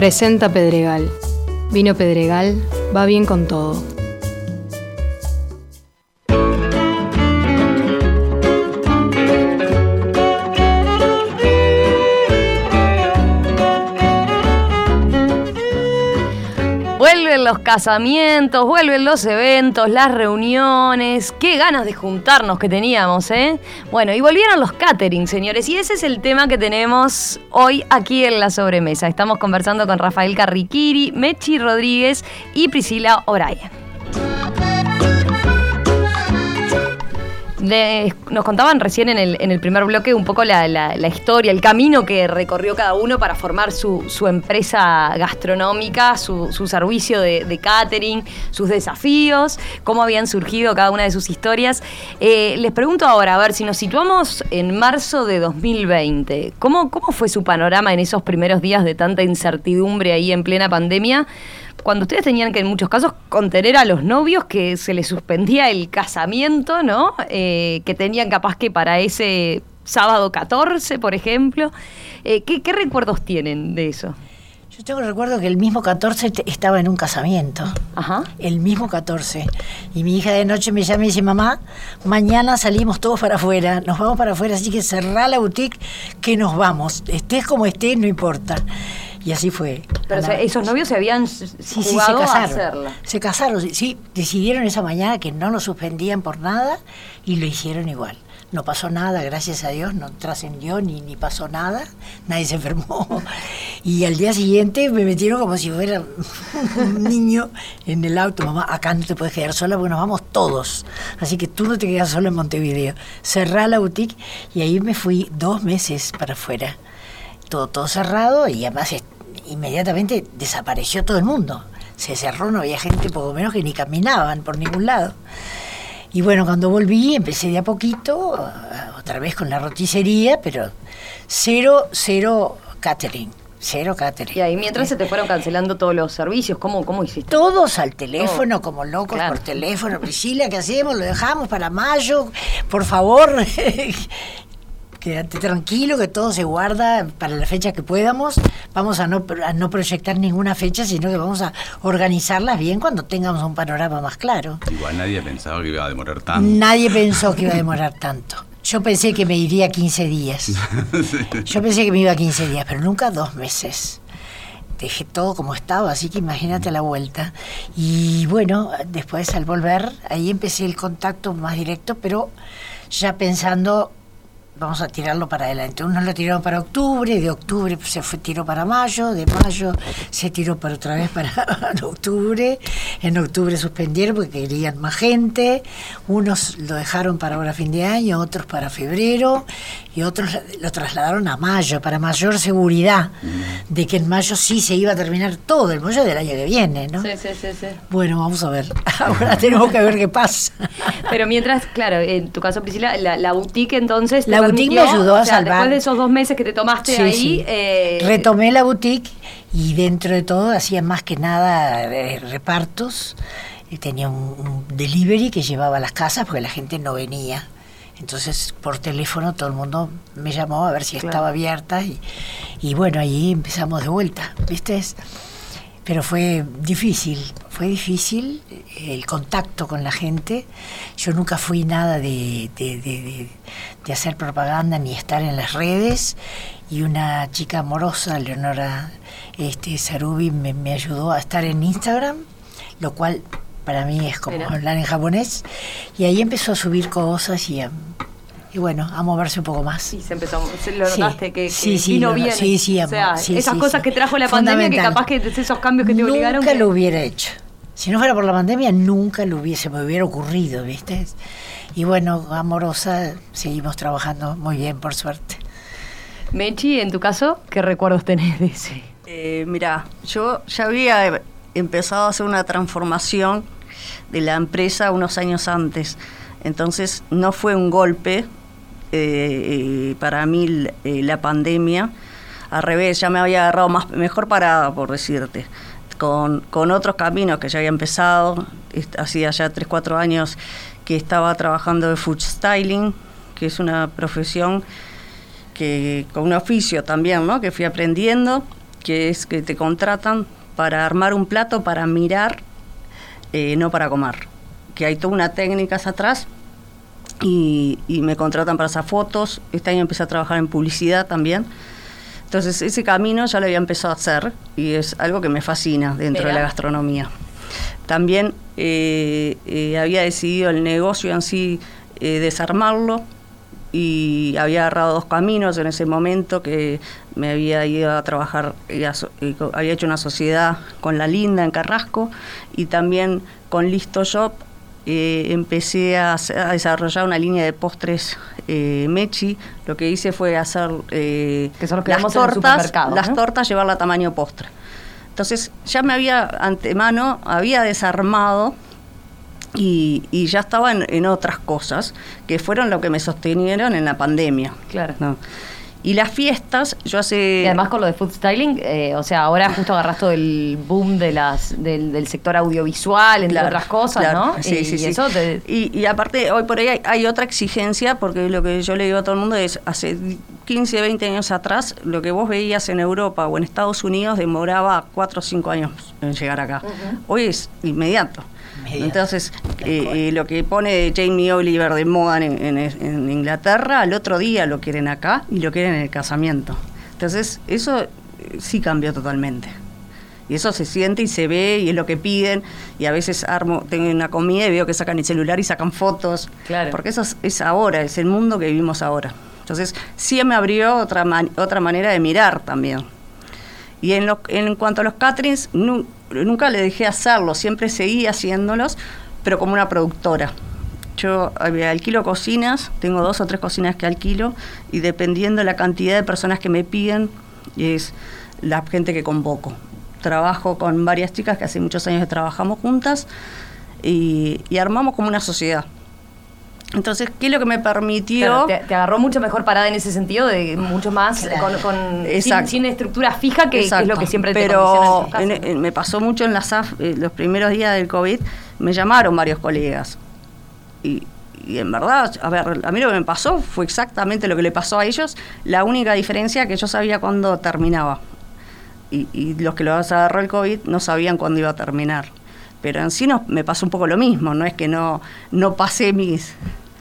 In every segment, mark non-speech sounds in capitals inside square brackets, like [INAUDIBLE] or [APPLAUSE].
Presenta Pedregal. Vino Pedregal, va bien con todo. Los casamientos, vuelven los eventos, las reuniones. Qué ganas de juntarnos que teníamos, ¿eh? Bueno, y volvieron los catering, señores. Y ese es el tema que tenemos hoy aquí en la sobremesa. Estamos conversando con Rafael Carriquiri, Mechi Rodríguez y Priscila O'Brien. Nos contaban recién en el, en el primer bloque un poco la, la- historia, el camino que recorrió cada uno para formar su, su empresa gastronómica, su, su servicio de, de catering, sus desafíos, cómo habían surgido cada una de sus historias. Eh, les pregunto ahora, a ver, si nos situamos en marzo de 2020, ¿cómo, ¿cómo fue su panorama en esos primeros días de tanta incertidumbre ahí en plena pandemia? Cuando ustedes tenían que en muchos casos contener a los novios que se les suspendía el casamiento, ¿no? Eh, que tenían capaz que para ese sábado 14, por ejemplo. Eh, ¿qué, qué recuerdos tienen de eso? Yo tengo recuerdo que el mismo 14 te- estaba en un casamiento. Ajá. El mismo 14. Y mi hija de noche me llama y dice, mamá, mañana salimos todos para afuera, nos vamos para afuera, así que cerrá la boutique que nos vamos. Estés como estés, no importa. Y así fue. Pero la- esos novios se habían Sí, sí, se jugado a casaron. hacerla. Se casaron, sí, decidieron esa mañana que no nos suspendían por nada y lo hicieron igual. No pasó nada, gracias a Dios, no trascendió ni, ni pasó nada, nadie se enfermó. [LAUGHS] Y al día siguiente me metieron como si fuera un [LAUGHS] niño en el auto, mamá, acá no te puedes quedar sola porque nos vamos todos. Así que tú no te quedas sola en Montevideo. Cerrá la boutique y ahí me fui dos meses para afuera todo, todo cerrado y además inmediatamente desapareció todo el mundo. Se cerró, no había gente poco menos que ni caminaban por ningún lado. Y bueno, cuando volví empecé de a poquito, ah, otra vez con la roticería, pero cero, cero catering, cero catering. Y ahí mientras se te fueron cancelando todos los servicios, ¿cómo, cómo hiciste? Todos al teléfono, como locos Claro. por teléfono. Priscila, ¿qué hacemos? Lo dejamos para mayo, por favor. [LAUGHS] Quédate tranquilo que todo se guarda para la fecha que podamos. Vamos a no, a no proyectar ninguna fecha, sino que vamos a organizarlas bien cuando tengamos un panorama más claro. Igual nadie pensaba que iba a demorar tanto. Nadie pensó que iba a demorar tanto. Yo pensé que me iría 15 días. [LAUGHS] Yo pensé que me iba 15 días, pero nunca dos meses. Dejé todo como estaba, así que imagínate la vuelta. Y bueno, después al volver, ahí empecé el contacto más directo, pero ya pensando, vamos a tirarlo para adelante. Unos lo tiraron para octubre, de octubre se fue, tiró para mayo, de mayo se tiró para otra vez para [LAUGHS] octubre. En octubre suspendieron porque querían más gente. Unos lo dejaron para ahora fin de año, otros para febrero y otros lo trasladaron a mayo para mayor seguridad de que en mayo sí se iba a terminar todo el mayo del año que viene, ¿no? Sí, sí, sí, sí. Bueno, vamos a ver. [LAUGHS] Ahora tenemos que ver qué pasa. Pero mientras, claro, en tu caso, Priscila, la, la boutique entonces. La boutique me ayudó a o sea, salvar. Después de esos dos meses que te tomaste Sí, ahí. sí. eh, Retomé la boutique y dentro de todo hacía más que nada eh, repartos. Eh, Tenía un, un delivery que llevaba a las casas porque la gente no venía. Entonces por teléfono todo el mundo me llamó a ver si Claro. estaba abierta y, y bueno, ahí empezamos de vuelta, ¿viste? Pero fue difícil, fue difícil eh, el contacto con la gente. Yo nunca fui nada de, de- de- de- hacer propaganda ni estar en las redes. Y una chica amorosa, Leonora este, Sarubi, me, me ayudó a estar en Instagram, lo cual para mí es como Mira. hablar en japonés. Y ahí empezó a subir cosas y, a- y bueno, a moverse un poco más. Sí, se empezó, lo Sí, notaste que, que sí, sí, vino lo- bien. sí, sí, o sea, sí, esas sí, cosas sí. que trajo la pandemia que capaz que esos cambios que te obligaron. Nunca que- lo hubiera hecho. Si no fuera por la pandemia, nunca lo hubiese, me hubiera ocurrido, ¿viste? Y bueno, amorosa, seguimos trabajando muy bien, por suerte. Mechi, en tu caso, ¿qué recuerdos tenés de ese? Eh, mira, yo ya había empezado a hacer una transformación de la empresa unos años antes. Entonces no fue un golpe eh, eh, para mí eh, la pandemia. Al revés, ya me había agarrado más, mejor parada, por decirte. Con, con otros caminos que ya había empezado. Hacía ya 3, 4 años que estaba trabajando de food styling, que es una profesión que con un oficio también, ¿no? Que fui aprendiendo que es que te contratan para armar un plato para mirar, eh, no para comer. Que hay toda una técnica atrás y, y me contratan para hacer fotos. Este año empecé a trabajar en publicidad también. Entonces ese camino ya lo había empezado a hacer y es algo que me fascina dentro de la gastronomía. También eh, eh, había decidido el negocio en sí eh, desarmarlo y había agarrado dos caminos en ese momento que me había ido a trabajar, y a so- y co- había hecho una sociedad con La Linda en Carrasco y también con Listo Shop eh, empecé a, desarrollar una línea de postres eh, Mechi. Lo que hice fue hacer eh, Que son que las vemos en el tortas, las ¿no? tortas llevarla a tamaño postre. Entonces ya me había antemano, había desarmado y, y ya estaba en, en otras cosas que fueron lo que me sostenieron en la pandemia. Claro. ¿no? Y las fiestas, yo hace... Y además con lo de food styling, eh, o sea, ahora justo agarras todo el boom de las, del, del sector audiovisual, entre Claro, otras cosas, claro. ¿no? Sí, y, sí, y sí. te... Y, y aparte, hoy por ahí hay, hay otra exigencia, porque lo que yo le digo a todo el mundo es, hace 15, 20 años atrás, lo que vos veías en Europa o en Estados Unidos demoraba 4 o 5 años en llegar acá. Hoy es inmediato. Entonces, eh, eh, lo que pone Jamie Oliver de moda en, en- en Inglaterra, al otro día lo quieren acá y lo quieren en el casamiento. Entonces, eso eh, sí cambió totalmente. Y eso se siente y se ve y es lo que piden. Y a veces armo, tengo una comida y veo que sacan el celular y sacan fotos. Claro. Porque eso es, es ahora, es el mundo que vivimos ahora. Entonces, sí me abrió otra, man- otra manera de mirar también. Y en, lo- en cuanto a los caterings, nu- nunca le dejé hacerlo, siempre seguí haciéndolos, pero como una productora. Yo eh, alquilo cocinas, tengo dos o tres cocinas que alquilo, y dependiendo la cantidad de personas que me piden, es la gente que convoco. Trabajo con varias chicas que hace muchos años que trabajamos juntas y armamos como una sociedad. Entonces, ¿qué es lo que me permitió? Claro, te, te agarró mucho mejor parada en ese sentido, de mucho más Claro. con, con- sin, sin estructura fija, que, que es lo que siempre te Pero condiciona en en- me pasó mucho en la SAF, eh, los primeros días del COVID, me llamaron varios colegas. Y, y en verdad, a ver, a mí lo que me pasó fue exactamente lo que le pasó a ellos, la única diferencia que yo sabía cuándo terminaba. Y, y los que lo agarró el COVID no sabían cuándo iba a terminar. Pero en sí no, me pasó un poco lo mismo, no es que no, no pasé mis,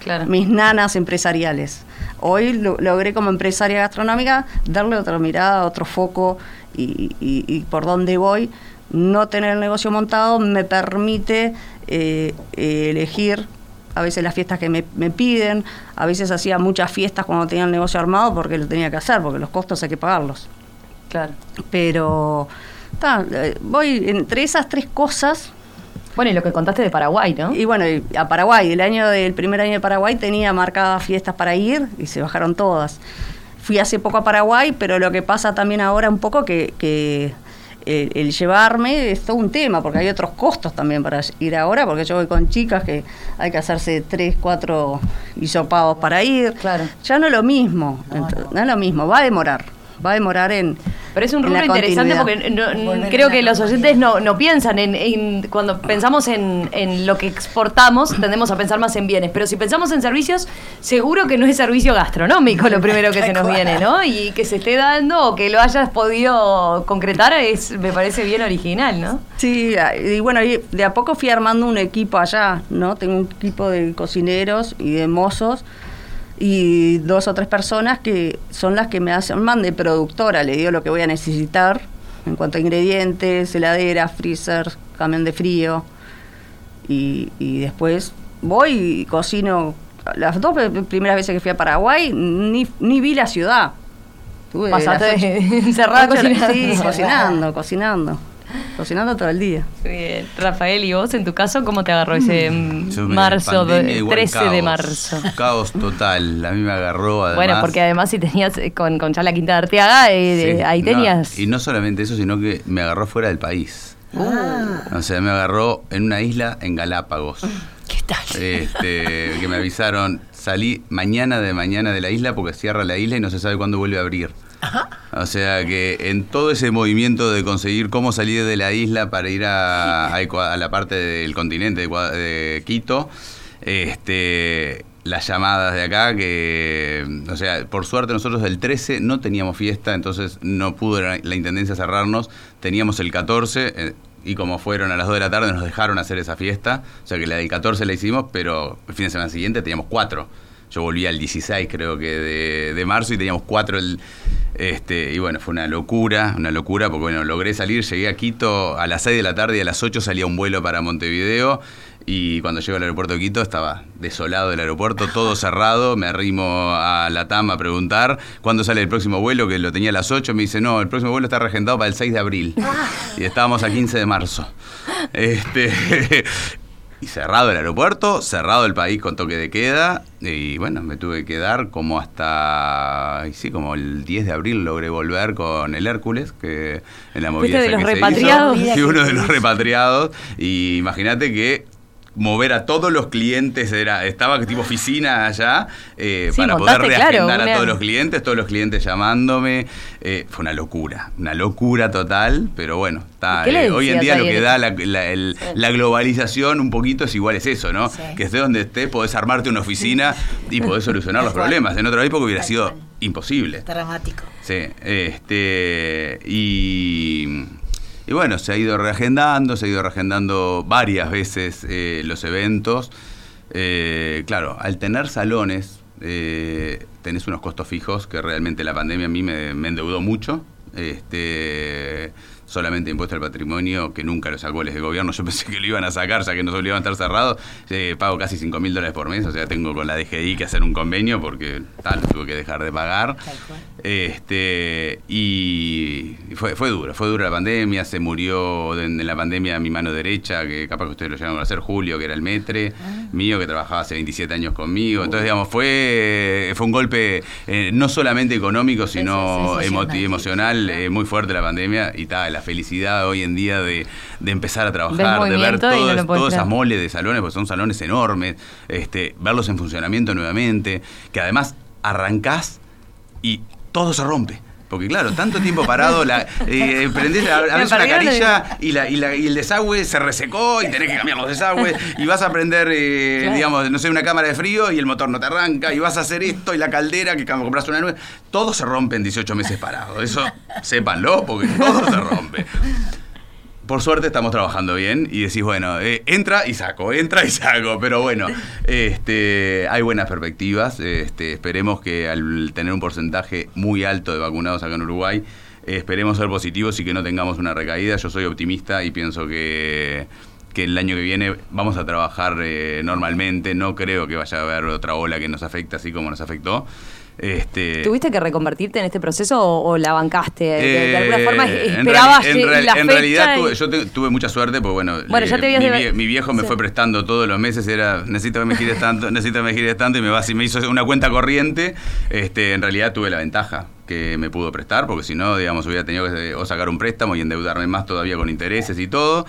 Claro. mis nanas empresariales. Hoy lo- logré como empresaria gastronómica darle otra mirada, otro foco y, y- y por dónde voy. No tener el negocio montado me permite eh, eh, elegir a veces las fiestas que me, me piden, a veces hacía muchas fiestas cuando tenía el negocio armado porque lo tenía que hacer, porque los costos hay que pagarlos. Claro. Pero ta, eh, voy entre esas tres cosas Bueno, y lo que contaste de Paraguay, ¿no? y bueno, y a Paraguay, el año del primer año de Paraguay tenía marcadas fiestas para ir y se bajaron todas. Fui hace poco a Paraguay, pero lo que pasa también ahora un poco que, que el, el llevarme es todo un tema, porque hay otros costos también para ir ahora, porque yo voy con chicas que hay que hacerse tres, cuatro hisopados para ir. Claro. Ya no es lo mismo, no es lo mismo, va a demorar, va a demorar en... Pero es un rubro interesante porque no- creo que los oyentes no, no piensan en, en- cuando pensamos en, en lo que exportamos, tendemos a pensar más en bienes, pero si pensamos en servicios, seguro que no es servicio gastronómico lo primero que se nos viene, ¿no? Y que se esté dando o que lo hayas podido concretar es me parece bien original, ¿no? Sí, y bueno, y de a poco fui armando un equipo allá, ¿no? Tengo un equipo de cocineros y de mozos y dos o tres personas que son las que me hacen man de productora, le digo lo que voy a necesitar en cuanto a ingredientes, heladera, freezer, camión de frío y, y después voy y cocino. Las dos primeras veces que fui a Paraguay ni, ni vi la ciudad. Tuve Pasaste [LAUGHS] encerrada cocinando. Sí, cocinando, cocinando. Cocinando todo el día. Bien. Rafael, ¿y vos en tu caso cómo te agarró ese mm, marzo, de- pandemia igual 13 de marzo? Caos total. A mí me agarró además. Bueno, porque además si tenías eh, con, con ya la Quinta de Arteaga, eh, Sí, ahí no, tenías... y no solamente eso, sino que me agarró fuera del país. Ah, O sea, me agarró en una isla en Galápagos. ¿Qué tal? Este, que me avisaron, salí mañana de mañana de la isla porque cierra la isla y no se sabe cuándo vuelve a abrir. O sea que en todo ese movimiento de conseguir cómo salir de la isla para ir a, a la parte del continente de, Quito, este, las llamadas de acá que, o sea, por suerte nosotros del 13 no teníamos fiesta, entonces no pudo la, Intendencia cerrarnos, teníamos el 14 eh, y como fueron a las 2 de la tarde nos dejaron hacer esa fiesta, o sea que la del 14 la hicimos, pero el fin de semana siguiente teníamos cuatro. Yo volví al 16 creo que de, de marzo y teníamos cuatro el, este, y bueno, fue una locura, una locura, porque bueno, logré salir, llegué a Quito a las 6 de la tarde y a las 8 salía un vuelo para Montevideo. Y cuando llego al aeropuerto de Quito estaba desolado el aeropuerto, todo [LAUGHS] cerrado. Me arrimo a la TAM a preguntar cuándo sale el próximo vuelo, que lo tenía a las 8. Me dice, no, el próximo vuelo está regendado para el 6 de abril. Y estábamos a 15 de marzo. [LAUGHS] [LAUGHS] Este, y cerrado el aeropuerto, cerrado el país con toque de queda. Y bueno, me tuve que quedar como hasta. Sí, como el 10 de abril logré volver con el Hércules, que en la movida ¿Fuiste de los que se repatriados? [LAUGHS] hizo. Sí, uno de los repatriados. Y imagínate que mover a todos los clientes era estaba tipo oficina allá eh, Sí, para poder claro, reagendar a todos los clientes todos los clientes llamándome. Eh, fue una locura una locura total pero bueno está, ¿Y qué le eh, hoy en día lo que da la, la- el- la globalización un poquito es igual es eso no Sí. que estés donde estés podés armarte una oficina y podés solucionar los [LAUGHS] problemas. En otra época hubiera sido imposible. Dramático. Sí, este, y, y bueno, se ha ido reagendando, se ha ido reagendando varias veces eh, los eventos. Eh, claro, al tener salones, eh, tenés unos costos fijos que realmente la pandemia a mí me, me endeudó mucho. Este, solamente impuesto al patrimonio, que nunca lo sacó el de gobierno, yo [LAUGHS] pensé que lo iban a sacar, ya que nos obligaban a estar cerrados. Eh, pago casi 5 mil dólares por mes, o sea, tengo con la DGI que hacer un convenio porque tal, tuve que dejar de pagar. Este, y fue, fue duro, fue dura la pandemia, se murió en, en la pandemia mi mano derecha, que capaz que ustedes lo llegaron a conocer, Julio, que era el metre, mío, que trabajaba hace 27 años conmigo. Entonces, digamos, fue, fue un golpe eh, no solamente económico, sino emocional, emocional, eh, muy fuerte la pandemia. Y tal, la felicidad hoy en día de, de empezar a trabajar, de ver y no todas, esas moles de salones, porque son salones enormes, este, verlos en funcionamiento nuevamente, que además arrancás y todo se rompe. Porque claro, tanto tiempo parado, la, eh, prendés, [LAUGHS] a- una carilla y, la, y, la- y el desagüe se resecó y tenés que cambiar los desagües y vas a prender, eh, Claro. digamos, no sé, una cámara de frío y el motor no te arranca y vas a hacer esto y la caldera que como compras una nueva. Todo se rompe en 18 meses parado. Eso sépanlo porque todo se rompe. Por suerte estamos trabajando bien y decís, bueno, eh, entra y saco, entra y saco, pero bueno, este, hay buenas perspectivas. Este, esperemos que al tener un porcentaje muy alto de vacunados acá en Uruguay, esperemos ser positivos y que no tengamos una recaída. Yo soy optimista y pienso que, que el año que viene vamos a trabajar eh, normalmente. No creo que vaya a haber otra ola que nos afecte así como nos afectó. Este, ¿Tuviste que reconvertirte en este proceso o, o la bancaste? De, de alguna eh, forma en esperabas en, real- la en fecha realidad y- tuve, yo te- tuve mucha suerte porque bueno, Bueno, ya te habías mi, de- mi viejo me sí. fue prestando todos los meses era necesito que me gires tanto [LAUGHS] necesito que me gires tanto y me va y me hizo una cuenta corriente este en realidad tuve la ventaja que me pudo prestar porque si no digamos hubiera tenido que o sacar un préstamo y endeudarme más todavía con intereses y todo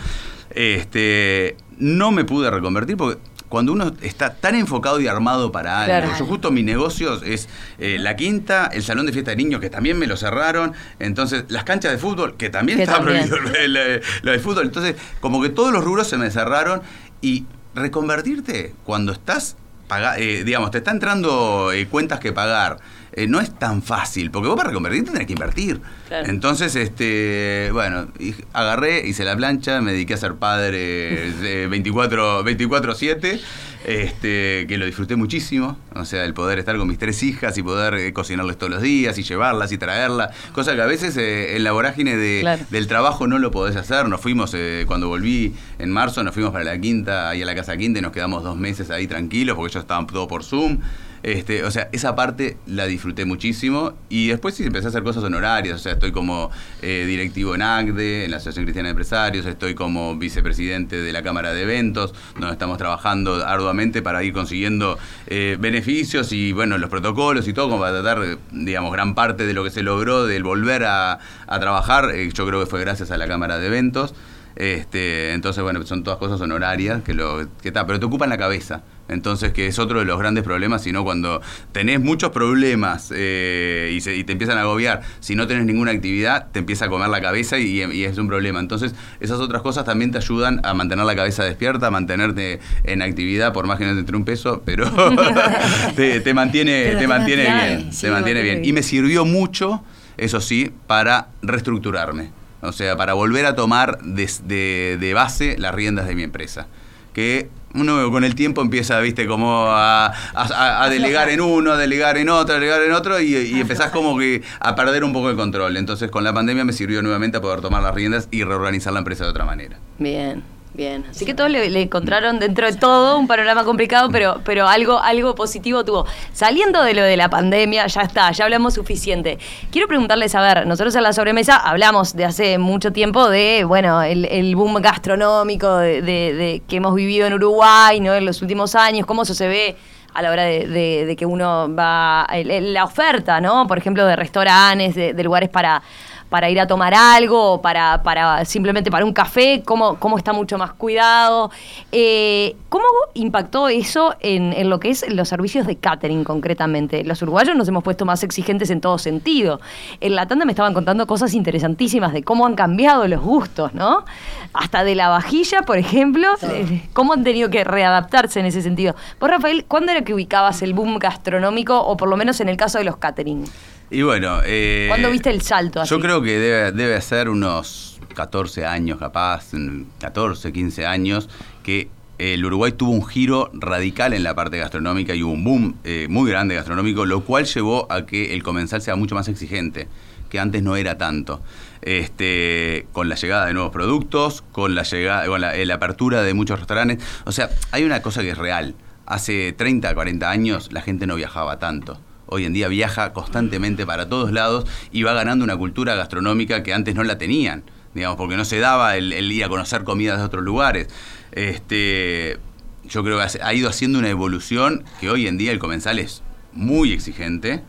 este no me pude reconvertir porque cuando uno está tan enfocado y armado para algo, Claro. yo justo mi negocio es eh, la quinta, el salón de fiesta de niños, que también me lo cerraron, entonces las canchas de fútbol, que también Que estaba también. prohibido lo, de- lo de fútbol, entonces como que todos los rubros se me cerraron y reconvertirte cuando estás, paga- eh, digamos, te está entrando eh, cuentas que pagar. eh, no es tan fácil, porque vos para reconvertirte tenés que invertir. Claro. Entonces, este, bueno, agarré, hice la plancha, me dediqué a ser padre de 24 24/7, este, que lo disfruté muchísimo, o sea, el poder estar con mis tres hijas y poder eh, cocinarles todos los días y llevarlas y traerlas, cosa que a veces eh, en la vorágine de, Claro. del trabajo no lo podés hacer. Nos fuimos, eh, cuando volví en marzo, nos fuimos para la quinta, ahí a la casa quinta y nos quedamos dos meses ahí tranquilos porque ellos estaban todo por Zoom. Este, o sea, esa parte la disfruté muchísimo y después sí empecé a hacer cosas honorarias, o sea, estoy como eh, directivo en ACDE, en la Asociación Cristiana de Empresarios, estoy como vicepresidente de la Cámara de Eventos, donde estamos trabajando arduamente para ir consiguiendo eh, beneficios y, bueno, los protocolos y todo, como para tratar, digamos, gran parte de lo que se logró del volver a, a trabajar, eh, yo creo que fue gracias a la Cámara de Eventos. Este, entonces, bueno, son todas cosas honorarias que lo que pero te ocupan la cabeza. Entonces, que es otro de los grandes problemas, sino cuando tenés muchos problemas eh, y, se- y te empiezan a agobiar, si no tenés ninguna actividad, te empieza a comer la cabeza y, y es un problema. Entonces, esas otras cosas también te ayudan a mantener la cabeza despierta, a mantenerte en actividad, por más que no te entre un peso, pero [LAUGHS] te, te mantiene, Pero te te mantiene bien. sí, te mantiene bien. Y me sirvió mucho, eso sí, para reestructurarme. O sea, para volver a tomar de, de base las riendas de mi empresa. Que uno con el tiempo empieza, viste, como a- a delegar en uno, a delegar en otro, a delegar en otro, y, y empezás como que a perder un poco el control. Entonces con la pandemia me sirvió nuevamente a poder tomar las riendas y reorganizar la empresa de otra manera. Bien, bien. Así que todos le, encontraron dentro de todo un panorama complicado, pero, pero algo, algo positivo tuvo. Saliendo de lo de la pandemia, ya está, ya hablamos suficiente. Quiero preguntarles, a ver, nosotros en la sobremesa hablamos de hace mucho tiempo de, bueno, el, el boom gastronómico de, de- de- que hemos vivido en Uruguay, ¿no? En los últimos años, cómo eso se ve a la hora de, que uno va, la oferta, ¿no? Por ejemplo, de restaurantes, de, de lugares para, para ir a tomar algo, o para, para simplemente para un café, cómo, cómo está mucho más cuidado. Eh, ¿Cómo impactó eso en, en lo que es los servicios de catering concretamente? Los uruguayos nos hemos puesto más exigentes en todo sentido. En la tanda me estaban contando cosas interesantísimas de cómo han cambiado los gustos, ¿no? Hasta de la vajilla, por ejemplo, eh, cómo han tenido que readaptarse en ese sentido. Vos, Rafael, ¿cuándo era que ubicabas el boom gastronómico, o por lo menos en el caso de los catering? Y bueno... eh, ¿Cuándo viste el salto así? Yo creo que debe, debe ser unos 14 años capaz, mm, 14, 15 años, que el Uruguay tuvo un giro radical en la parte gastronómica y hubo un boom eh, muy grande gastronómico, lo cual llevó a que el comensal sea mucho más exigente, que antes no era tanto. Este, con la llegada de nuevos productos, con la llegada, con la, eh, la apertura de muchos restaurantes. O sea, hay una cosa que es real. Hace 30, 40 años la gente no viajaba tanto. Hoy en día viaja constantemente para todos lados y va ganando una cultura gastronómica que antes no la tenían, digamos, porque no se daba el, el ir a conocer comidas de otros lugares. Este, yo creo que ha ido haciendo una evolución que hoy en día el comensal es muy exigente,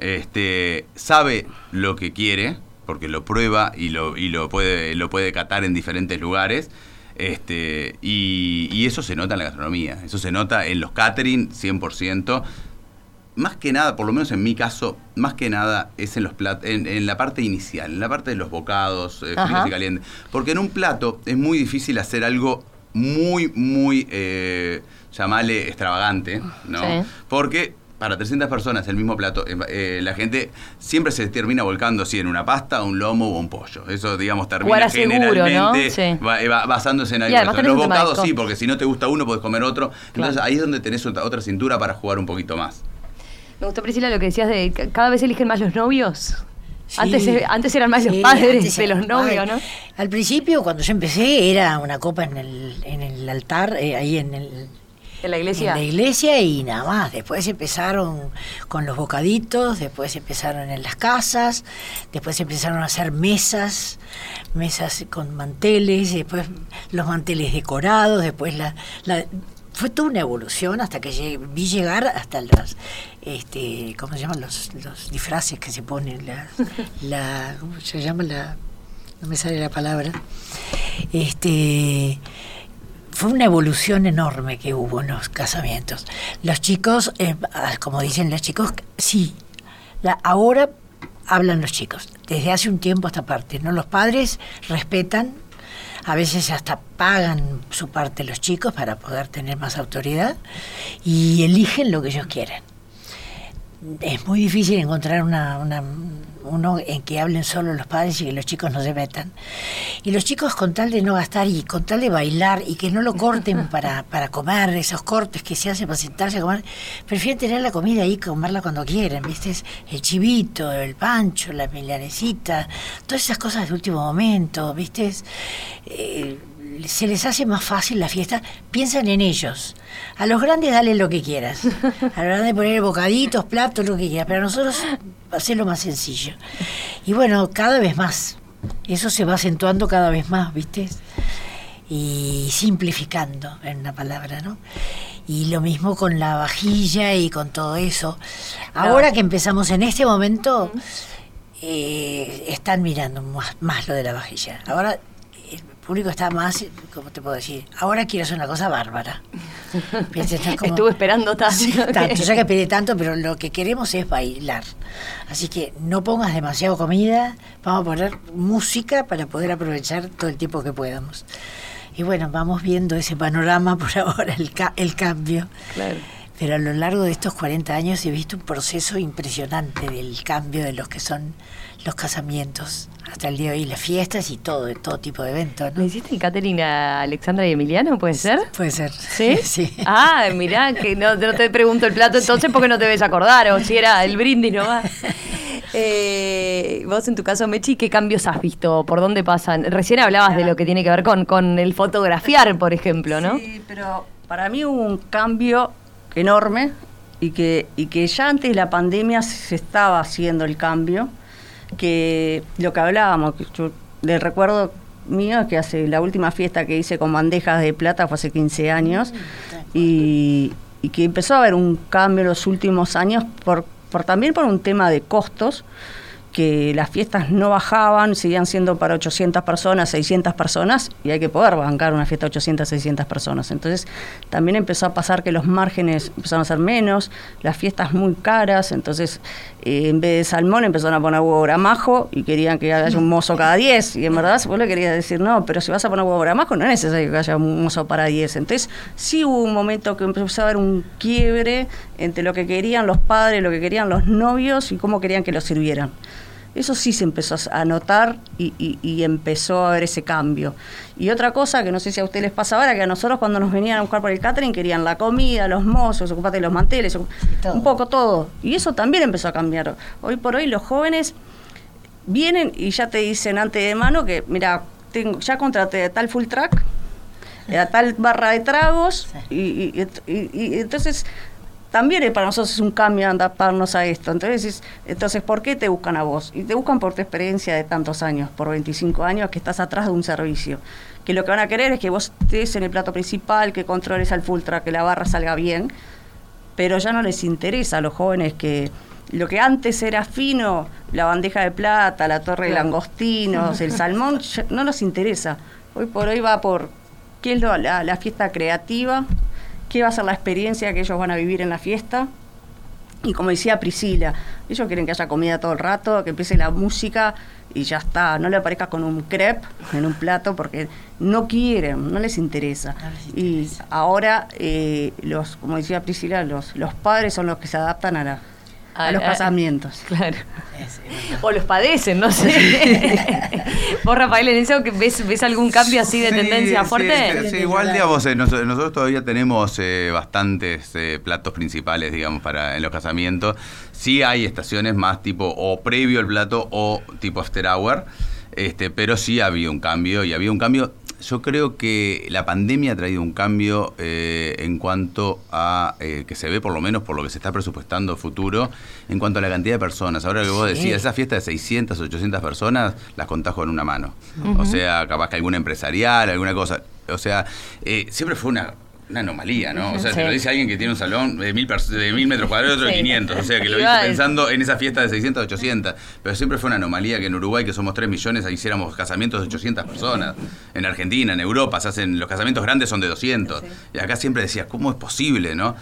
este, sabe lo que quiere, porque lo prueba y lo, y lo, puede, lo puede catar en diferentes lugares. Este, y, y eso se nota en la gastronomía, eso se nota en los catering 100%. Más que nada, por lo menos en mi caso, más que nada es en los plat en, en la parte inicial, en la parte de los bocados, eh, fríos y calientes. Porque en un plato es muy difícil hacer algo muy, muy, eh, llamale extravagante, ¿no? Sí. Porque para 300 personas el mismo plato, eh, eh, la gente siempre se termina volcando si en una pasta, un lomo o un pollo. Eso, digamos, termina seguro, generalmente ¿no? Sí. va- va- basándose en algo. Los bocados sí, porque si no te gusta uno, puedes comer otro. Entonces Claro. ahí es donde tenés otra, otra cintura para jugar un poquito más. Me gustó, Priscila, lo que decías de que cada vez eligen más los novios. Sí. Antes, antes eran más los padres de los novios. ¿no? Al principio, cuando yo empecé, era una copa en el, en el altar, eh, ahí en el, En la iglesia. en la iglesia y nada más. Después empezaron con los bocaditos, después empezaron en las casas, después empezaron a hacer mesas, mesas con manteles, después los manteles decorados, después la, la- fue toda una evolución hasta que llegué- vi llegar hasta las este cómo se llaman los, los disfraces que se ponen la, [LAUGHS] la ¿cómo se llama la no me sale la palabra este fue una evolución enorme que hubo en los casamientos. Los chicos, eh, ah, como dicen los chicos, sí, la, ahora hablan los chicos, desde hace un tiempo a esta parte, ¿no? Los padres respetan, a veces hasta pagan su parte los chicos para poder tener más autoridad y eligen lo que ellos quieren. Es muy difícil encontrar una, una- uno en que hablen solo los padres y que los chicos no se metan. Y los chicos con tal de no gastar y con tal de bailar y que no lo corten [LAUGHS] para, para comer, esos cortes que se hacen para sentarse a comer, prefieren tener la comida ahí, comerla cuando quieren, ¿viste? El chivito, el pancho, la milanesita, todas esas cosas de último momento, ¿viste? Eh, se les hace más fácil la fiesta, piensan en ellos. A los grandes dale lo que quieras. [LAUGHS] A los grandes poner bocaditos, platos, lo que quieras. Pero a nosotros hacerlo más sencillo. Y bueno, cada vez más. Eso se va acentuando cada vez más, ¿viste? Y simplificando, en una palabra, ¿no? Y lo mismo con la vajilla y con todo eso. Ahora que empezamos en este momento, eh, están mirando más, más lo de la vajilla. Ahora, público está más, ¿cómo te puedo decir? Ahora quiero hacer una cosa bárbara. [LAUGHS] Estuve esperando tanto. tanto, ya que pedí tanto, pero lo que queremos es bailar. Así que no pongas demasiado comida, vamos a poner música para poder aprovechar todo el tiempo que podamos. Y bueno, vamos viendo ese panorama por ahora, el, el cambio. Claro. Pero a lo largo de estos 40 años he visto un proceso impresionante del cambio de los que son los casamientos hasta el día de hoy, las fiestas y todo, de todo tipo de eventos. ¿Le hiciste el catering a Alexandra y Emiliano? ¿Puede ser? Puede ser. ¿Sí? [LAUGHS] sí. Ah, mirá, que no, te pregunto el plato [LAUGHS] entonces porque no te ves acordar, o si era el brindis nomás. Eh, vos en tu caso, Mechi, ¿qué cambios has visto? ¿Por dónde pasan? Recién hablabas de lo que tiene que ver con, con el fotografiar, por ejemplo, ¿no? Sí, pero para mí hubo un cambio enorme y que, y que ya antes de la pandemia se estaba haciendo el cambio, que lo que hablábamos, que yo le recuerdo mío que hace la última fiesta que hice con bandejas de plata fue hace 15 años y, y que empezó a haber un cambio en los últimos años por, por también por un tema de costos que las fiestas no bajaban, seguían siendo para 800 personas, 600 personas, y hay que poder bancar una fiesta de 800, 600 personas. Entonces también empezó a pasar que los márgenes empezaron a ser menos, las fiestas muy caras, entonces en vez de salmón empezaron a poner huevo gramajo y querían que haya un mozo cada 10, y en verdad vos le querías decir, no, pero si vas a poner huevo gramajo no es necesario que haya un mozo para 10. Entonces sí hubo un momento que empezó a haber un quiebre entre lo que querían los padres, lo que querían los novios y cómo querían que los sirvieran. Eso sí se empezó a notar y, empezó a haber ese cambio. Y otra cosa que no sé si a ustedes les pasa ahora, que a nosotros cuando nos venían a buscar por el catering querían la comida, los mozos, ocupate de los manteles, un poco todo. Y eso también empezó a cambiar. Hoy por hoy los jóvenes vienen y ya te dicen antes de mano que, mira, tengo, ya contraté tal full track, a tal barra de tragos, y, y entonces también para nosotros es un cambio adaptarnos a esto. Entonces, entonces, ¿por qué te buscan a vos? Y te buscan por tu experiencia de tantos años, por 25 años que estás atrás de un servicio. Que lo que van a querer es que vos estés en el plato principal, que controles al fultra, que la barra salga bien, pero ya no les interesa a los jóvenes que lo que antes era fino, la bandeja de plata, la torre de langostinos, el salmón, no nos interesa. Hoy por hoy va por qué es la, la fiesta creativa, qué va a ser la experiencia que ellos van a vivir en la fiesta. Y como decía Priscila, ellos quieren que haya comida todo el rato, que empiece la música y ya está, no le aparezca con un crepe en un plato porque no quieren, no les interesa. Y ahora, eh, los, como decía Priscila, los, los padres son los que se adaptan a la, a, los casamientos. [LAUGHS] Claro. o los padecen, no sé. [LAUGHS] ¿Vos, Rafael, en eso ves, ves algún cambio así de tendencia fuerte? Sí, igual, digamos, eh, nosotros, todavía tenemos eh, bastantes eh, platos principales, digamos, para en los casamientos. Sí hay estaciones más tipo o previo al plato o tipo after hour. Este, pero sí había un cambio y había un cambio yo creo que la pandemia ha traído un cambio eh, en cuanto a, eh, que se ve por lo menos por lo que se está presupuestando futuro, en cuanto a la cantidad de personas. Ahora que vos decías, esa fiesta de 600, 800 personas, las contás con una mano. O sea, capaz que alguna empresarial, alguna cosa. O sea, eh, siempre fue una una anomalía, ¿no? O sea, te lo dice alguien que tiene un salón de mil, de mil metros cuadrados otro de 500. O sea, que lo viste pensando en esa fiesta de 600, 800. Pero siempre fue una anomalía que en Uruguay, que somos 3 millones, hiciéramos casamientos de 800 personas. En Argentina, en Europa, se hacen, los casamientos grandes son de 200. Y acá siempre decías, ¿cómo es posible, no?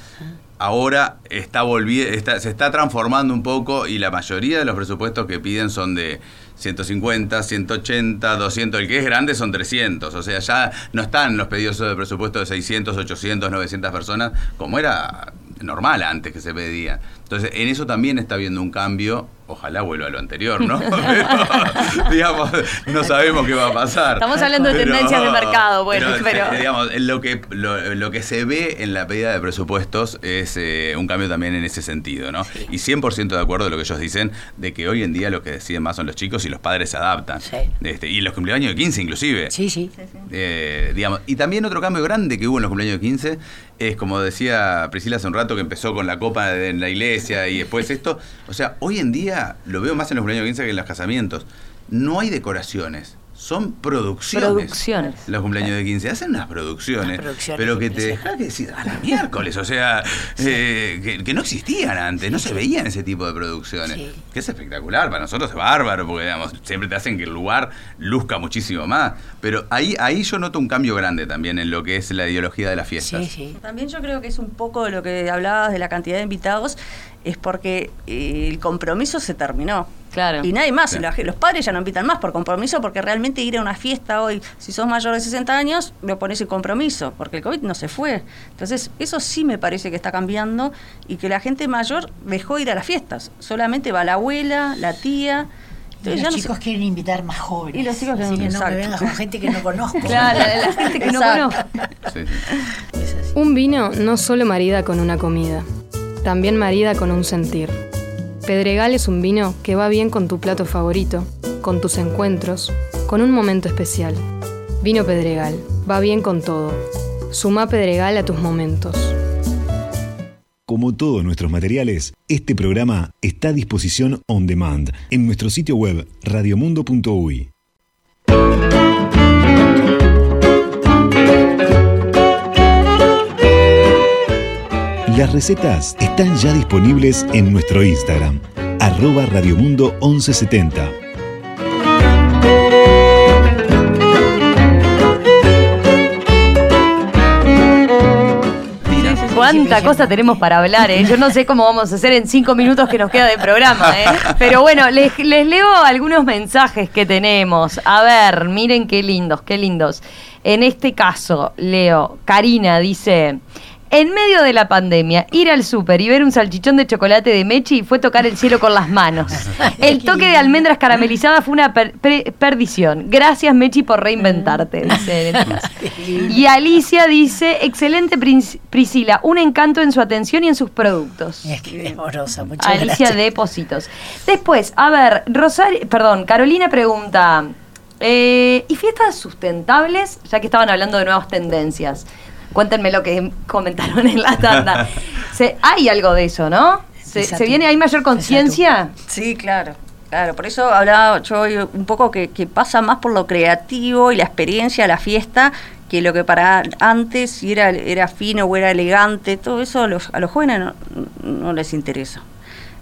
Ahora está volviendo, se está transformando un poco y la mayoría de los presupuestos que piden son de 150, 180, 200, el que es grande son 300, o sea, ya no están los pedidos de presupuesto de 600, 800, 900 personas, como era normal antes que se pedía. Entonces, en eso también está habiendo un cambio ojalá vuelva a lo anterior, ¿no? [LAUGHS] digamos, no sabemos qué va a pasar. Estamos hablando de tendencias de mercado, bueno, pero, eh, digamos, lo que, lo, que se ve en la pedida de presupuestos es eh, un cambio también en ese sentido, ¿no? Y 100% de acuerdo con lo que ellos dicen, de que hoy en día lo que deciden más son los chicos y los padres se adaptan. Sí. Este, y los cumpleaños de 15 inclusive. Sí, sí. Eh, digamos, y también otro cambio grande que hubo en los cumpleaños de 15 es, como decía Priscila hace un rato, que empezó con la copa en la iglesia y después [LAUGHS] esto. O sea, hoy en día lo veo más en los cumpleaños de 15 que en los casamientos. No hay decoraciones. Son producciones. Producciones. Los cumpleaños de 15 hacen unas producciones, producciones pero que te impresionantes. que decir a la miércoles, o sea, eh, que, que no existían antes, no se veían ese tipo de producciones. Sí. Que es espectacular, para nosotros es bárbaro, porque digamos, siempre te hacen que el lugar luzca muchísimo más. Pero ahí, ahí yo noto un cambio grande también en lo que es la ideología de las fiestas. Sí, sí. También yo creo que es un poco de lo que hablabas de la cantidad de invitados, es porque eh, el compromiso se terminó. Claro. Y nadie más, los padres ya no invitan más por compromiso, porque realmente ir a una fiesta hoy, si sos mayor de 60 años, lo pones en compromiso, porque el COVID no se fue. Entonces, eso sí me parece que está cambiando y que la gente mayor dejó ir a las fiestas. Solamente va la abuela, la tía. Y los no chicos se- quieren invitar más jóvenes. Y los chicos quieren- que no me exacto. vengas con gente que no conozco. Claro, la, la gente que no conozco. Sí, sí. Un vino no solo marida con una comida, también marida con un sentir. Pedregal es un vino que va bien con tu plato favorito, con tus encuentros, con un momento especial. Vino Pedregal, va bien con todo. Suma Pedregal a tus momentos. Como todos nuestros materiales, este programa está a disposición on demand en nuestro sitio web radiomundo.uy. Las recetas están ya disponibles en nuestro Instagram, arroba radiomundo 1170. Cuánta cosa tenemos para hablar, ¿eh? Yo no sé cómo vamos a hacer en cinco minutos que nos queda de programa, ¿eh? Pero bueno, les, les leo algunos mensajes que tenemos. A ver, miren qué lindos, qué lindos. En este caso, Leo, Karina dice... En medio de la pandemia, ir al súper y ver un salchichón de chocolate de Mechi fue tocar el cielo con las manos. [LAUGHS] El toque de almendras caramelizadas fue una per- perdición. Gracias, Mechi, por reinventarte, dice. [LAUGHS] Y Alicia dice, excelente Priscila, un encanto en su atención y en sus productos. Es que es amorosa, muchas Alicia gracias. de Positos. Después, a ver, Rosario, perdón, Carolina pregunta, eh, ¿y fiestas sustentables? Ya que estaban hablando de nuevas tendencias. Cuéntenme lo que comentaron en la tanda. [LAUGHS] Se- hay algo de eso, ¿no? Se, se viene, hay mayor conciencia. Sí, claro. Claro, por eso hablaba yo hoy un poco que, que pasa más por lo creativo y la experiencia la fiesta que lo que para antes si era, era fino o era elegante, todo eso a los, a los jóvenes no, no les interesa.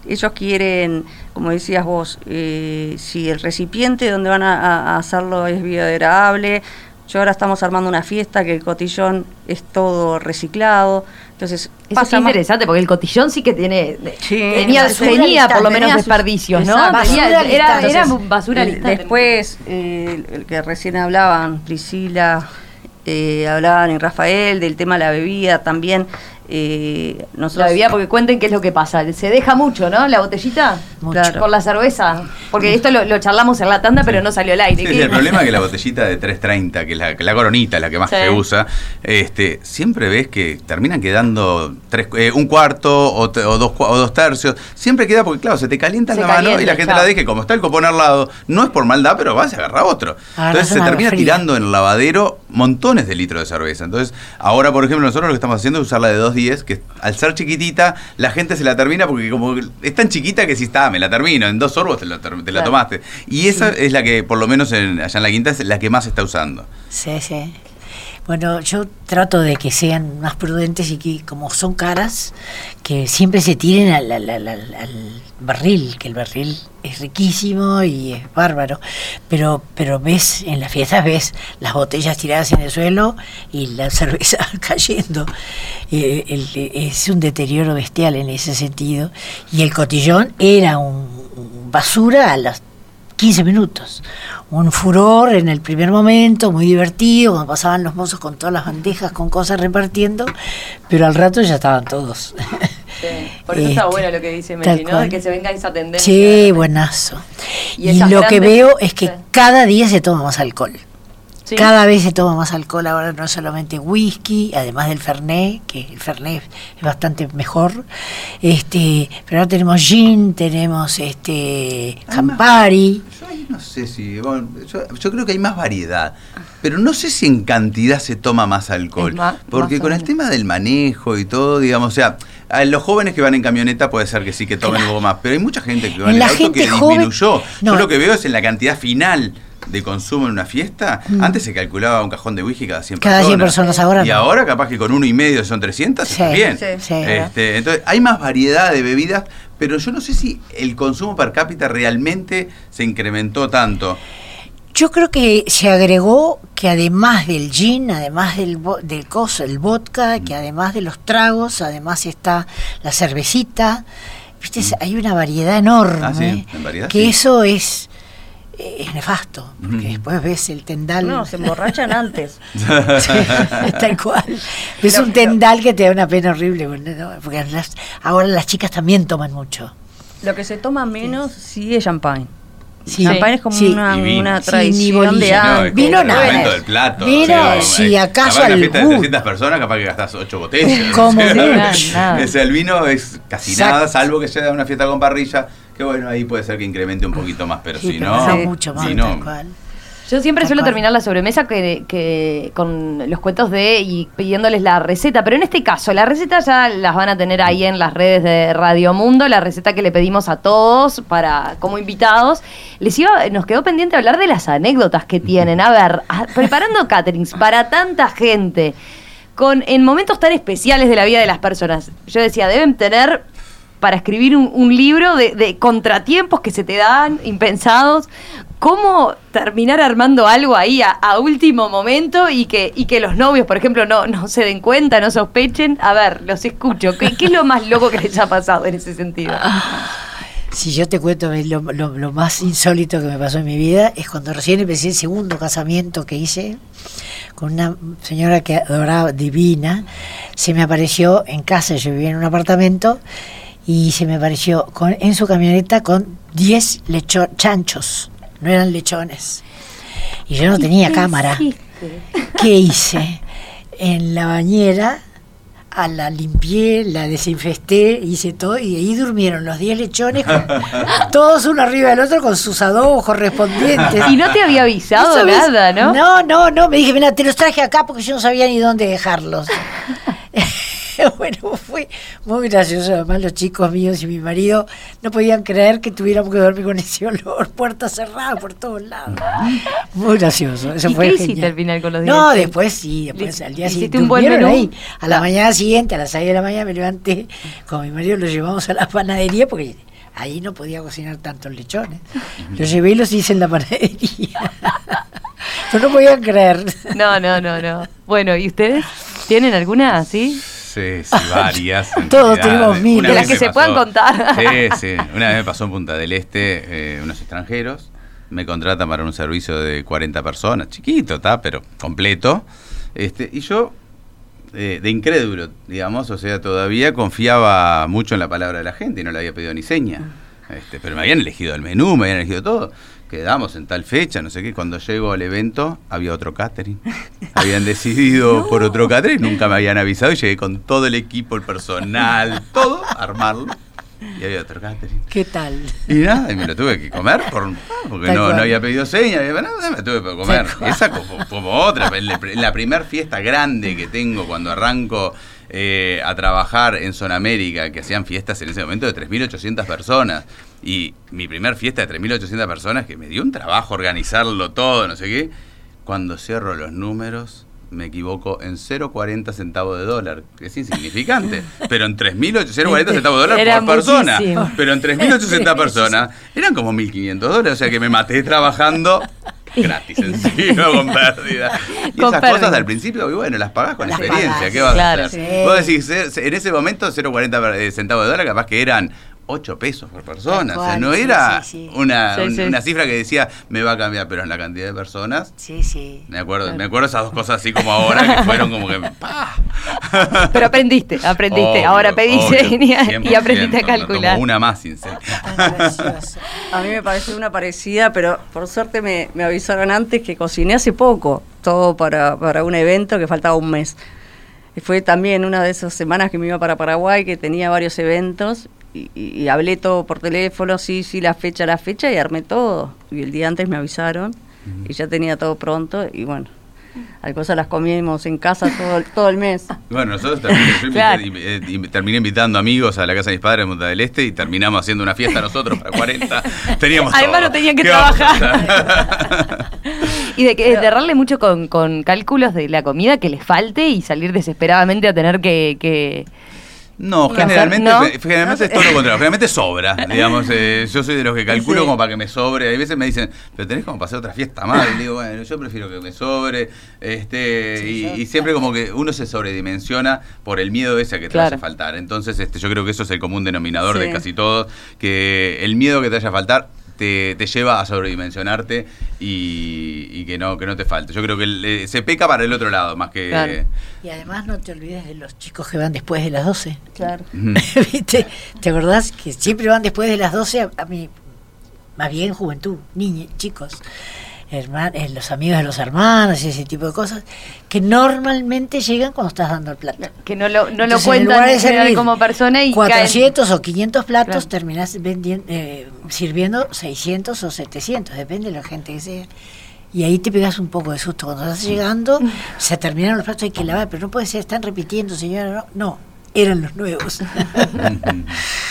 Ellos quieren, como decías vos, eh, si el recipiente donde van a, a hacerlo es biodegradable, yo ahora estamos armando una fiesta que el cotillón es todo reciclado, entonces Eso pasa es interesante, porque el cotillón sí que tiene, Sí. tenía, tenía por lo menos sus- desperdicios, ¿no? Basura era, era basura El- instante. Después, eh, el que recién hablaban, Priscila, eh, hablaban y Rafael del tema de la bebida también. Eh, nosotros, La bebida, porque cuenten qué es lo que pasa. Se deja mucho, ¿no? La botellita. Mucho. Claro. Por la cerveza. Porque esto lo, lo charlamos en la tanda, pero no salió al aire. Sí, ¿Qué- sí, el problema es que la botellita de 330, que es la, la coronita, la que más Sí. se usa, este, siempre ves que terminan quedando tres, eh, un cuarto o, te- o dos, o dos tercios. Siempre queda porque, claro, se te calienta Se la mano y la gente chao. la deja. y Como está el copón al lado, no es por maldad, pero vas a agarrar otro. Entonces se termina fría. tirando en el lavadero montones de litros de cerveza. Entonces, ahora, por ejemplo, nosotros lo que estamos haciendo es usar la de 210, que al ser chiquitita, la gente se la termina porque como es tan chiquita que si está, me la termino, en dos sorbos te, la te la tomaste. Y esa es la que, por lo menos en- allá en la quinta, es la que más se está usando. Sí, sí. Bueno, yo trato de que sean más prudentes y que como son caras, que siempre se tiren al, barril, que el barril es riquísimo y es bárbaro, pero pero ves en las fiestas ves las botellas tiradas en el suelo y la [LAUGHS] cerveza cayendo. Eh, es un deterioro bestial en ese sentido y el cotillón era un basura a las 15 minutos. Un furor en el primer momento, muy divertido, cuando pasaban los mozos con todas las bandejas, con cosas repartiendo, pero al rato ya estaban todos. Sí, [LAUGHS] Por eso está Este, bueno lo que dice Mechi, ¿no? De que se venga esa tendencia. Sí, buenazo. Y lo que veo es que sí. cada día se toma más alcohol. Sí. Cada vez se toma más alcohol, ahora no solamente whisky, además del Fernet, que el Fernet es bastante mejor. Este, pero ahora tenemos gin, tenemos este Campari. Yo ahí no sé si. bueno, yo, yo creo que hay más variedad. Pero no sé si en cantidad se toma más alcohol. Más- porque más con el tema del manejo y todo, digamos, o sea, a los jóvenes que van en camioneta puede ser que sí que tomen Claro. algo más. Pero hay mucha gente que va En en el la auto gente que joven- disminuyó. no. Yo lo que veo es en la cantidad final. De consumo en una fiesta, antes se calculaba un cajón de whisky cada 100 Mm. Cada personas. 100 personas ahora Y no. ahora capaz que con uno y medio son 300, está Sí, bien. sí, sí. Este, entonces, hay más variedad de bebidas, pero yo no sé si el consumo per cápita realmente se incrementó tanto. Yo creo que se agregó que además del gin, además del, del coso, el vodka, que además de los tragos, además está la cervecita. ¿Viste? Hay una variedad enorme. Ah, sí, en variedad, que sí. eso es, es nefasto, porque después ves el tendal. No, se emborrachan antes. [LAUGHS] Tal cual. Es un tendal que te da una pena horrible, ¿no? porque las- ahora las chicas también toman mucho. Lo que se toma menos sí es champagne. Sí. Champagne es como Sí. una, una Sí, ni tradición de bolilla. No, es Vino el nada. del plato. Vino, Sí, si eh, acaso al una fiesta de bu- 300 personas, capaz que gastas 8 botellas. Como O sea, nada, nada. o sea, el vino es casi Exacto. nada, salvo que sea una fiesta con parrilla, que bueno, ahí puede ser que incremente un poquito más, pero Sí, si pero no, mucho más, si no, tal cual. Yo siempre suelo terminar la sobremesa que, que con los cuentos de y pidiéndoles la receta, pero en este caso la receta ya las van a tener ahí en las redes de Radio Mundo, la receta que le pedimos a todos para como invitados. Les iba, nos quedó pendiente hablar de las anécdotas que tienen. A ver, a- preparando [LAUGHS] caterings para tanta gente, con en momentos tan especiales de la vida de las personas. Yo decía, deben tener para escribir un, libro de, contratiempos que se te dan, impensados. ¿Cómo terminar armando algo ahí a, último momento y que, y que los novios, por ejemplo, no, no se den cuenta, no sospechen? A ver, los escucho. ¿Qué, es lo más loco que les ha pasado en ese sentido? Si yo te cuento lo- lo más insólito que me pasó en mi vida es cuando recién empecé el segundo casamiento que hice con una señora que adoraba, divina, se me apareció en casa, yo vivía en un apartamento, y se me apareció con, en su camioneta con 10 lecho- chanchos, no eran lechones. Y yo no tenía cámara. [LAUGHS] ¿Qué hice? En la bañera a la limpié, la desinfesté, hice todo y ahí durmieron los 10 lechones, con- [LAUGHS] todos uno arriba del otro con sus adobos correspondientes. Y no te había avisado nada, ¿no? No, no, no, me dije, mira, te los traje acá porque yo no sabía ni dónde dejarlos. [LAUGHS] [LAUGHS] bueno, fue muy gracioso. Además, los chicos míos y mi marido no podían creer que tuviéramos que dormir con ese olor, [LAUGHS] puertas cerradas por todos lados. Muy gracioso. Eso ¿Y fue qué hiciste genial. al final con los No, dientes? después sí, después al día siguiente. un buen menú. ahí. A la mañana siguiente, a las 6 de la mañana, me levanté con mi marido, lo llevamos a la panadería porque ahí no podía cocinar tantos lechones. Los llevé y los hice en la panadería. [LAUGHS] Pero no podían creer. No, no, no, no. Bueno, ¿y ustedes? ¿Tienen alguna así? Sí, varias. Todos realidad. tenemos mil. Una De las que se puedan contar. Sí, sí. Una vez me pasó en Punta del Este eh, unos extranjeros. Me contratan para un servicio de 40 personas, chiquito, está, pero completo. Este, y yo, eh, de incrédulo, digamos, o sea, todavía confiaba mucho en la palabra de la gente y no le había pedido ni seña. Este, pero me habían elegido el menú, me habían elegido todo. Quedamos en tal fecha, no sé qué. Cuando llego al evento, había otro catering. [LAUGHS] Habían decidido por otro catering, nunca me habían avisado y llegué con todo el equipo, el personal, [LAUGHS] todo, a armarlo. Y había otro catering. ¿Qué tal? Y nada, y me lo tuve que comer por, [LAUGHS] porque no, no había pedido seña, nada, me tuve que comer. Esa como, como otra, la, la primera fiesta grande que tengo cuando arranco eh, a trabajar en Zona América, que hacían fiestas en ese momento de 3.800 personas. Y mi primer fiesta de 3.800 personas, que me dio un trabajo organizarlo todo, no sé qué. Cuando cierro los números, me equivoco en 0,40 centavos de dólar, que es insignificante. [LAUGHS] Pero en 3.800, 0,40 centavos de dólar Era por persona. muchísimo. Pero en 3.800 [LAUGHS] personas eran como 1.500 dólares, o sea que me maté trabajando gratis encima [LAUGHS] con pérdida. Y Con esas pérdida. cosas al principio, y bueno, las pagás con Las experiencia. pagás, ¿Qué vas claro. a hacer? Sí. Vos decís, eh, en ese momento 0,40 centavos de dólar, capaz que eran 8 pesos por persona. O sea, no sí, era sí, sí. Una, Sí, un- sí. una cifra que decía me va a cambiar, pero en la cantidad de personas. Sí, sí. Me acuerdo, me acuerdo esas dos cosas así como ahora que fueron como que ¡pah! [LAUGHS] Pero aprendiste, aprendiste. Obvio, Ahora obvio, seña y 100%, aprendiste a calcular. tomo una más sin ser. Tan gracioso. A mí me pareció una parecida, pero por suerte me, me avisaron antes que cociné hace poco, todo para, para un evento que faltaba un mes. Y fue también una de esas semanas que me iba para Paraguay, que tenía varios eventos, y, y- hablé todo por teléfono, sí, sí, la fecha, la fecha, y armé todo. Y el día antes me avisaron, y ya tenía todo pronto, y bueno, Hay cosas las comimos en casa todo, todo el mes. [LAUGHS] Bueno, nosotros también, yo Claro. invité- y terminé invitando amigos a la casa de mis padres en Punta del Este y terminamos haciendo una fiesta nosotros para 40. [LAUGHS] Teníamos Además todo. no tenían que ¿Qué vamos a trabajar. [LAUGHS] Y de, que, mucho con, con cálculos de la comida que les falte y salir desesperadamente a tener que... que- No, generalmente, ¿No? generalmente es todo lo contrario. Generalmente sobra, [LAUGHS] digamos. eh, yo soy de los que calculo Sí. como para que me sobre. Hay veces me dicen, pero tenés como para hacer otra fiesta más. Y digo, bueno, yo prefiero que me sobre. este y, y siempre como que uno se sobredimensiona por el miedo ese a que te Claro. vaya a faltar. Entonces, este, yo creo que eso es el común denominador de casi todos. Que el miedo que te vaya a faltar te, te lleva a sobredimensionarte y, y que no que no te falte. Yo creo que se peca para el otro lado, más que... Claro. Y además no te olvides de los chicos que van después de las 12. Claro. [LAUGHS] [LAUGHS] ¿Viste? ¿Te acordás que siempre van después de las 12 a, a mi, más bien juventud, niños, chicos, herman- eh, los amigos de los hermanos y ese tipo de cosas, que normalmente llegan cuando estás dando el plato. que no lo, no lo Entonces, cuentan lugar de en servir como persona y 400 o 500 platos, Claro. terminás eh, sirviendo 600 o 700, depende de la gente que sea. Y ahí te pegas un poco de susto. Cuando estás llegando, [LAUGHS] se terminaron los platos, hay que lavar, pero no puede ser, están repitiendo, señora. No, no eran los nuevos. [LAUGHS]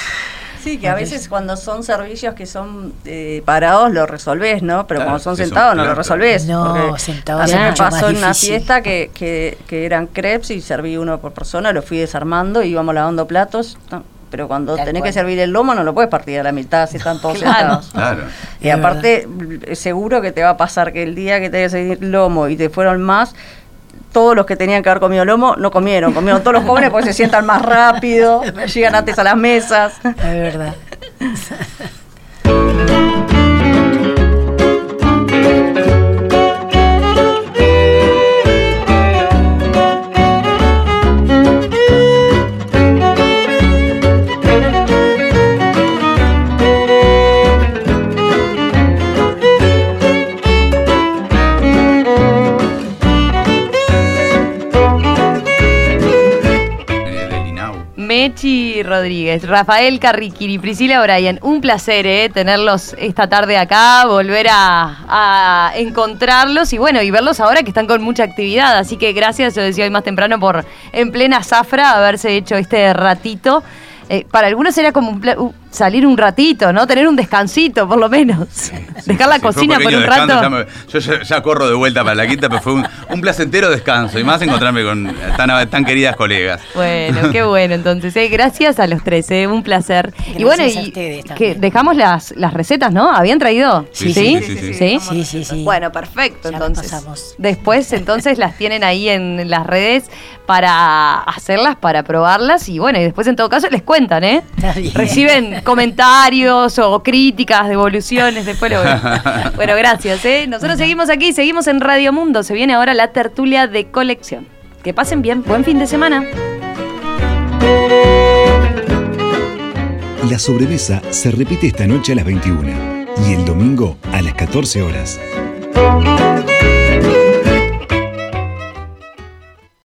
Sí, que a veces cuando son servicios que son eh, parados lo resolvés, ¿no? Pero Claro, cuando son sentados no lo resolvés. No, sentados A mí me pasó en una fiesta que, que, que eran crepes y serví uno por persona, lo fui desarmando, íbamos lavando platos. no, Pero cuando Tal tenés cual. que servir el lomo no lo puedes partir a la mitad si están todos [LAUGHS] Claro. sentados. Claro. Y aparte, seguro que te va a pasar que el día que te que servir lomo y te fueron más, todos los que tenían que haber comido lomo no comieron. Comieron todos los jóvenes porque se sientan más rápido, [LAUGHS] llegan antes a las mesas. Es verdad. Mechi Rodríguez, Rafael Carriquiri, Priscila O'Brien, un placer eh, tenerlos esta tarde acá, volver a, encontrarlos y bueno, y verlos ahora que están con mucha actividad. Así que gracias, yo decía hoy más temprano, por en plena zafra haberse hecho este ratito. Eh, para algunos era como un salir un ratito, ¿no? Tener un descansito, por lo menos. [LAUGHS] Dejar la Sí, cocina por un descanso, rato. ya me- yo ya, ya corro de vuelta para la quinta, pero fue un, un placentero descanso y más encontrarme con tan, tan queridas colegas. Bueno, [LAUGHS] qué bueno. Entonces, eh, gracias a los tres, eh, un placer. y bueno, y que dejamos las, las recetas, ¿no? ¿Habían traído? Sí, ¿Sí? sí, sí, sí, ¿Sí? Sí, sí, sí. Bueno, perfecto. Ya entonces, pasamos. después, entonces las tienen ahí en las redes para hacerlas, para probarlas y bueno, y después en todo caso les cuentan, ¿eh? Está bien. Reciben comentarios o críticas, devoluciones, después lo [LAUGHS] Bueno, gracias, ¿eh? Nosotros seguimos aquí, seguimos en Radio Mundo. Se viene ahora la tertulia de colección. Que pasen bien, buen fin de semana. La sobremesa se repite esta noche a las 21 y el domingo a las 14 horas.